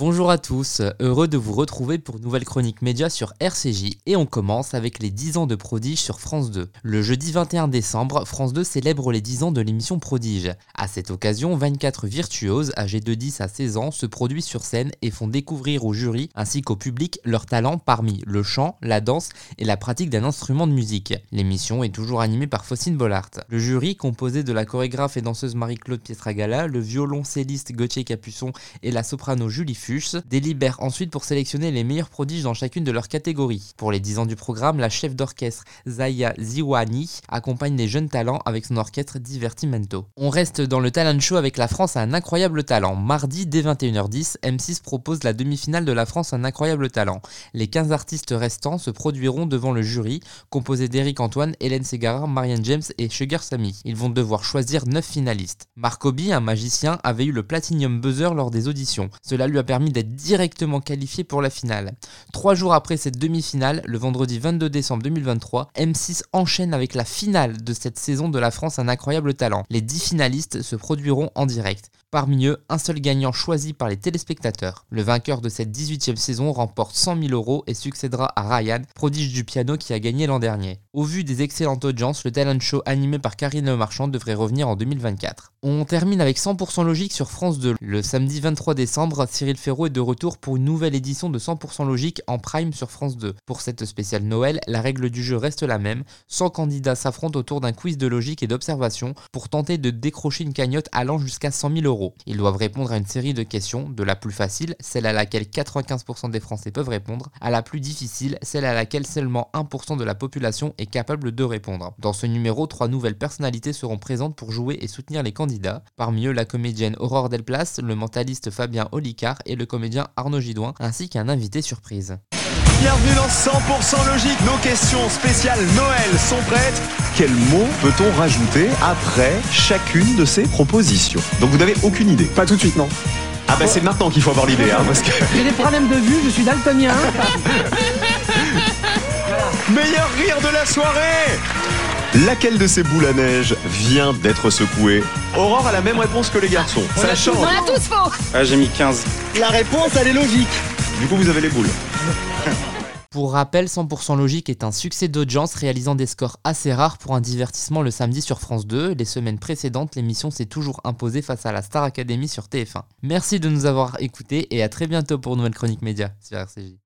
Bonjour à tous, heureux de vous retrouver pour nouvelle chronique média sur RCJ et on commence avec les 10 ans de Prodige sur France 2. Le jeudi 21 décembre, France 2 célèbre les 10 ans de l'émission Prodige. À cette occasion, 24 virtuoses âgées de 10 à 16 ans se produisent sur scène et font découvrir au jury ainsi qu'au public leurs talents parmi le chant, la danse et la pratique d'un instrument de musique. L'émission est toujours animée par Faucine Bollard. Le jury, composé de la chorégraphe et danseuse Marie-Claude Pietragala, le violoncelliste Gauthier Capuçon et la soprano Julie délibèrent ensuite pour sélectionner les meilleurs prodiges dans chacune de leurs catégories. Pour les 10 ans du programme, la chef d'orchestre Zaya Ziwani accompagne les jeunes talents avec son orchestre Divertimento. On reste dans le talent show avec la France à un incroyable talent. Mardi dès 21h10, M6 propose la demi-finale de la France à un incroyable talent. Les 15 artistes restants se produiront devant le jury, composé d'Éric Antoine, Hélène Ségara, Marianne James et Sugar Sammy. Ils vont devoir choisir 9 finalistes. Marc Obi, un magicien, avait eu le Platinum Buzzer lors des auditions. Cela lui a permis d'être directement qualifié pour la finale. Trois jours après cette demi-finale, le vendredi 22 décembre 2023, M6 enchaîne avec la finale de cette saison de la France un incroyable talent. Les 10 finalistes se produiront en direct. Parmi eux, un seul gagnant choisi par les téléspectateurs. Le vainqueur de cette 18e saison remporte 100 000 euros et succédera à Ryan, prodige du piano qui a gagné l'an dernier. Au vu des excellentes audiences, le talent show animé par Karine Marchand devrait revenir en 2024. On termine avec 100% logique sur France 2. Le samedi 23 décembre, Cyril Ferraud est de retour pour une nouvelle édition de 100% logique en prime sur France 2. Pour cette spéciale Noël, la règle du jeu reste la même. 100 candidats s'affrontent autour d'un quiz de logique et d'observation pour tenter de décrocher une cagnotte allant jusqu'à 100 000 euros. Ils doivent répondre à une série de questions, de la plus facile, celle à laquelle 95% des Français peuvent répondre, à la plus difficile, celle à laquelle seulement 1% de la population est capable de répondre. Dans ce numéro, trois nouvelles personnalités seront présentes pour jouer et soutenir les candidats. Parmi eux, la comédienne Aurore Delplace, le mentaliste Fabien Olicard et le comédien Arnaud Gidouin, ainsi qu'un invité surprise. Bienvenue dans 100% logique. Nos questions spéciales Noël sont prêtes. Quel mot peut-on rajouter après chacune de ces propositions? Donc vous n'avez aucune idée? Pas tout de suite, non. Ah bah c'est maintenant qu'il faut avoir l'idée, hein, parce que J'ai des problèmes de vue, je suis daltonien. meilleur rire de la soirée. Laquelle de ces boules à neige vient d'être secouée? Aurore a la même réponse que les garçons. Ça change. On a tous faux Ah, j'ai mis 15. La réponse, elle est logique. Du coup, vous avez les boules. Pour rappel, 100% Logique est un succès d'audience réalisant des scores assez rares pour un divertissement le samedi sur France 2. Les semaines précédentes, l'émission s'est toujours imposée face à la Star Academy sur TF1. Merci de nous avoir écoutés et à très bientôt pour nouvelle chronique média sur RCJ.